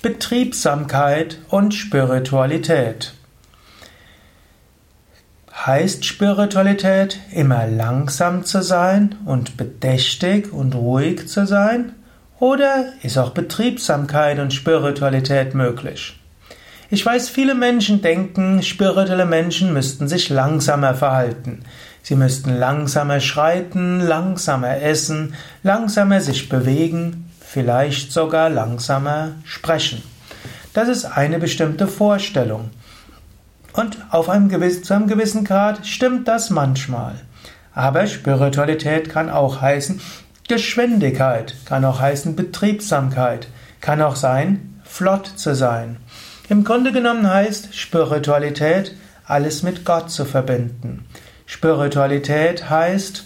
Betriebsamkeit und Spiritualität. Heißt Spiritualität immer langsam zu sein und bedächtig und ruhig zu sein? Oder ist auch Betriebsamkeit und Spiritualität möglich? Ich weiß, viele Menschen denken, spirituelle Menschen müssten sich langsamer verhalten. Sie müssten langsamer schreiten, langsamer essen, langsamer sich bewegen, vielleicht sogar langsamer sprechen. Das ist eine bestimmte Vorstellung. Und auf einem gewissen, zu einem gewissen Grad stimmt das manchmal. Aber Spiritualität kann auch heißen Geschwindigkeit, kann auch heißen Betriebsamkeit, kann auch sein, flott zu sein. Im Grunde genommen heißt Spiritualität, alles mit Gott zu verbinden. Spiritualität heißt,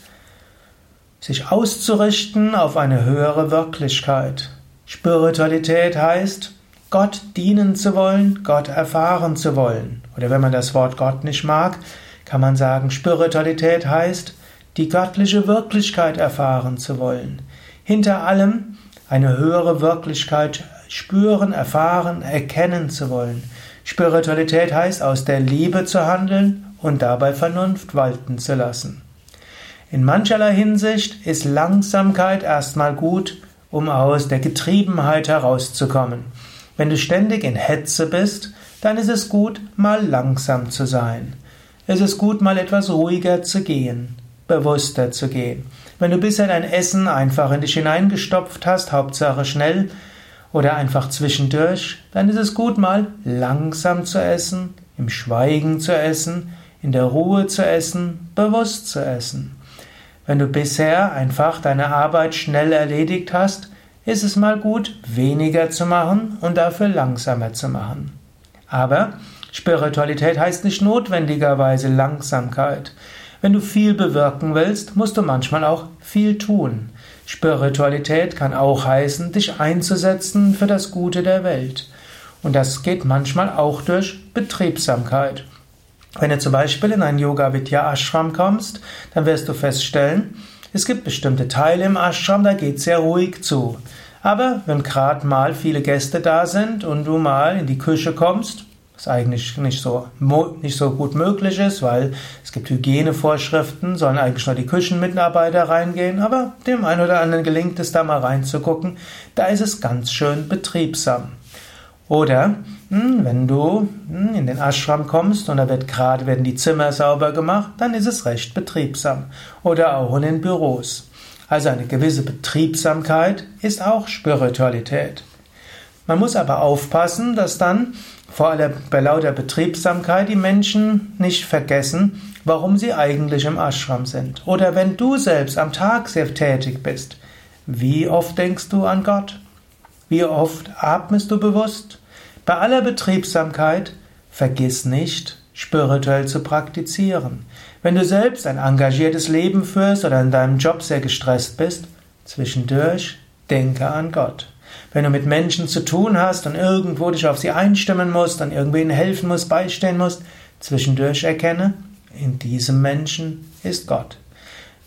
sich auszurichten auf eine höhere Wirklichkeit. Spiritualität heißt, Gott dienen zu wollen, Gott erfahren zu wollen. Oder wenn man das Wort Gott nicht mag, kann man sagen, Spiritualität heißt, die göttliche Wirklichkeit erfahren zu wollen. Hinter allem eine höhere Wirklichkeit spüren, erfahren, erkennen zu wollen. Spiritualität heißt, aus der Liebe zu handeln und dabei Vernunft walten zu lassen. In mancherlei Hinsicht ist Langsamkeit erstmal gut, um aus der Getriebenheit herauszukommen. Wenn du ständig in Hetze bist, dann ist es gut, mal langsam zu sein. Es ist gut, mal etwas ruhiger zu gehen, bewusster zu gehen. Wenn du bisher dein Essen einfach in dich hineingestopft hast, Hauptsache schnell oder einfach zwischendurch, dann ist es gut, mal langsam zu essen, im Schweigen zu essen, in der Ruhe zu essen, bewusst zu essen. Wenn du bisher einfach deine Arbeit schnell erledigt hast, ist es mal gut, weniger zu machen und dafür langsamer zu machen. Aber Spiritualität heißt nicht notwendigerweise Langsamkeit. Wenn du viel bewirken willst, musst du manchmal auch viel tun. Spiritualität kann auch heißen, dich einzusetzen für das Gute der Welt. Und das geht manchmal auch durch Betriebsamkeit. Wenn du zum Beispiel in ein Yoga Vidya Ashram kommst, dann wirst du feststellen, es gibt bestimmte Teile im Ashram, da geht sehr ruhig zu. Aber wenn gerade mal viele Gäste da sind und du mal in die Küche kommst, was eigentlich nicht so, nicht so gut möglich ist, weil es gibt Hygienevorschriften, sollen eigentlich nur die Küchenmitarbeiter reingehen, aber dem einen oder anderen gelingt es da mal reinzugucken, da ist es ganz schön betriebsam. Oder hm, wenn du hm, in den Ashram kommst und da wird gerade werden die Zimmer sauber gemacht, dann ist es recht betriebsam. Oder auch in den Büros. Also eine gewisse Betriebsamkeit ist auch Spiritualität. Man muss aber aufpassen, dass dann vor allem bei lauter Betriebsamkeit die Menschen nicht vergessen, warum sie eigentlich im Ashram sind. Oder wenn du selbst am Tag sehr tätig bist, wie oft denkst du an Gott? Wie oft atmest du bewusst? Bei aller Betriebsamkeit vergiss nicht, spirituell zu praktizieren. Wenn du selbst ein engagiertes Leben führst oder in deinem Job sehr gestresst bist, zwischendurch denke an Gott. Wenn du mit Menschen zu tun hast und irgendwo dich auf sie einstimmen musst und irgendwen helfen musst, beistehen musst, zwischendurch erkenne, in diesem Menschen ist Gott.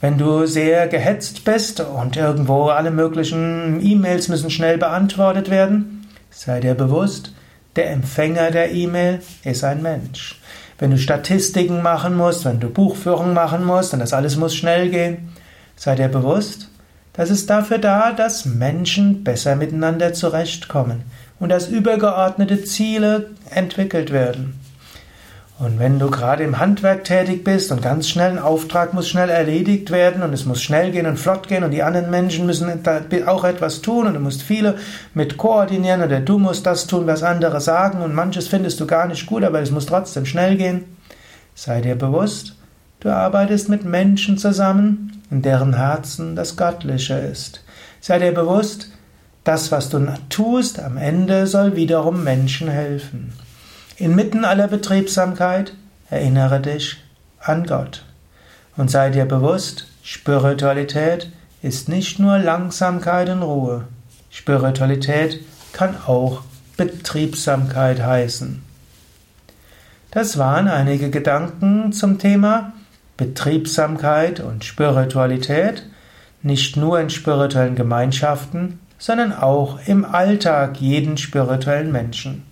Wenn du sehr gehetzt bist und irgendwo alle möglichen E-Mails müssen schnell beantwortet werden, sei dir bewusst, der Empfänger der E-Mail ist ein Mensch. Wenn du Statistiken machen musst, wenn du Buchführung machen musst und das alles muss schnell gehen, sei dir bewusst, das ist dafür da, dass Menschen besser miteinander zurechtkommen und dass übergeordnete Ziele entwickelt werden. Und wenn du gerade im Handwerk tätig bist und ganz schnell ein Auftrag muss schnell erledigt werden und es muss schnell gehen und flott gehen und die anderen Menschen müssen auch etwas tun und du musst viele mit koordinieren oder du musst das tun, was andere sagen und manches findest du gar nicht gut, aber es muss trotzdem schnell gehen, sei dir bewusst, du arbeitest mit Menschen zusammen, in deren Herzen das Göttliche ist. Sei dir bewusst, das, was du tust, am Ende soll wiederum Menschen helfen. Inmitten aller Betriebsamkeit erinnere dich an Gott und sei dir bewusst, Spiritualität ist nicht nur Langsamkeit und Ruhe. Spiritualität kann auch Betriebsamkeit heißen. Das waren einige Gedanken zum Thema Betriebsamkeit und Spiritualität, nicht nur in spirituellen Gemeinschaften, sondern auch im Alltag jeden spirituellen Menschen.